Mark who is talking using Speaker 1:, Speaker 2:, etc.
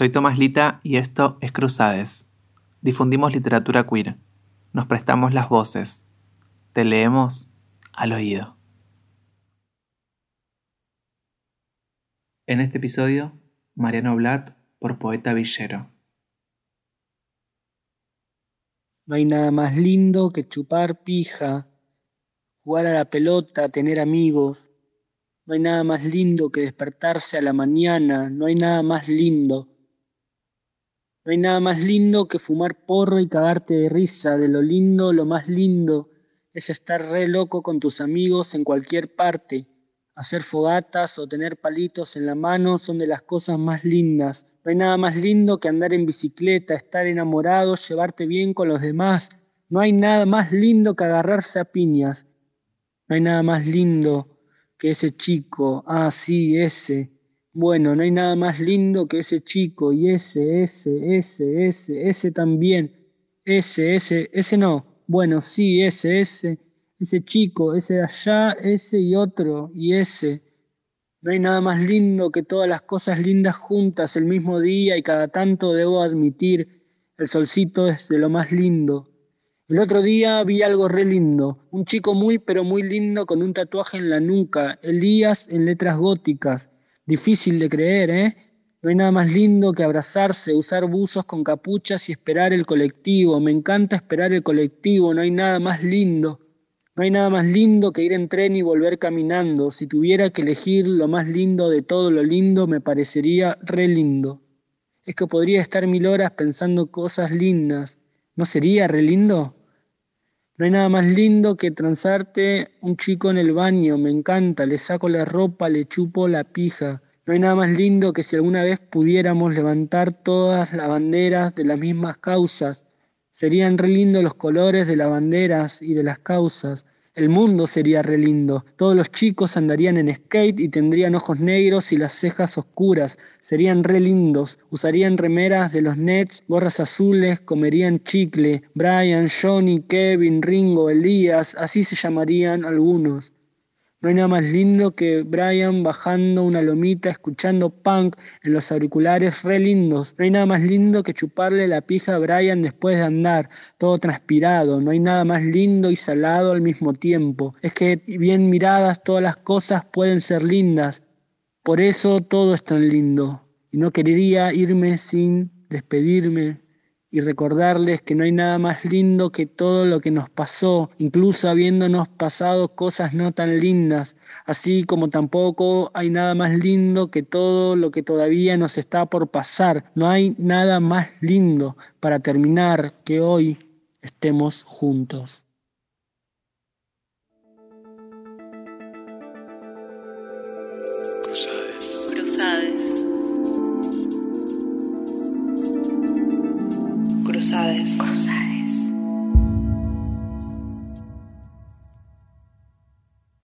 Speaker 1: Soy Tomás Lita y esto es Cruzades. Difundimos literatura queer. Nos prestamos las voces. Te leemos al oído. En este episodio, Mariano Blatt por Poeta Villero.
Speaker 2: No hay nada más lindo que chupar pija, jugar a la pelota, tener amigos. No hay nada más lindo que despertarse a la mañana, no hay nada más lindo. No hay nada más lindo que fumar porro y cagarte de risa. De lo lindo, lo más lindo es estar re loco con tus amigos en cualquier parte. Hacer fogatas o tener palitos en la mano son de las cosas más lindas. No hay nada más lindo que andar en bicicleta, estar enamorado, llevarte bien con los demás. No hay nada más lindo que agarrarse a piñas. No hay nada más lindo que ese chico, ah, sí, ese, bueno, no hay nada más lindo que ese chico y ese, ese, ese, ese, ese también. Ese, ese, ese no. Bueno, sí, ese, ese, ese chico, ese de allá, ese y otro y ese. No hay nada más lindo que todas las cosas lindas juntas el mismo día y cada tanto debo admitir, el solcito es de lo más lindo. El otro día vi algo re lindo, un chico muy pero muy lindo con un tatuaje en la nuca, Elías en letras góticas Difícil de creer, ¿eh? No hay nada más lindo que abrazarse, usar buzos con capuchas y esperar el colectivo. Me encanta esperar el colectivo, no hay nada más lindo. No hay nada más lindo que ir en tren y volver caminando. Si tuviera que elegir lo más lindo de todo lo lindo, me parecería re lindo. Es que podría estar mil horas pensando cosas lindas. ¿No sería re lindo? No hay nada más lindo que transarte un chico en el baño, me encanta, le saco la ropa, le chupo la pija. No hay nada más lindo que si alguna vez pudiéramos levantar todas las banderas de las mismas causas. Serían re lindos los colores de las banderas y de las causas. El mundo sería re lindo. Todos los chicos andarían en skate y tendrían ojos negros y las cejas oscuras. Serían re lindos. Usarían remeras de los Nets, gorras azules, comerían chicle. Brian, Johnny, Kevin, Ringo, Elías, así se llamarían algunos. No hay nada más lindo que Brian bajando una lomita escuchando punk en los auriculares re lindos. No hay nada más lindo que chuparle la pija a Brian después de andar, todo transpirado. No hay nada más lindo y salado al mismo tiempo. Es que bien miradas todas las cosas pueden ser lindas. Por eso todo es tan lindo. Y no quería irme sin despedirme y recordarles que no hay nada más lindo que todo lo que nos pasó, incluso habiéndonos pasado cosas no tan lindas, así como tampoco hay nada más lindo que todo lo que todavía nos está por pasar. No hay nada más lindo para terminar que hoy estemos juntos. Cruzades. Cruzades. Cruzades. Cruzades.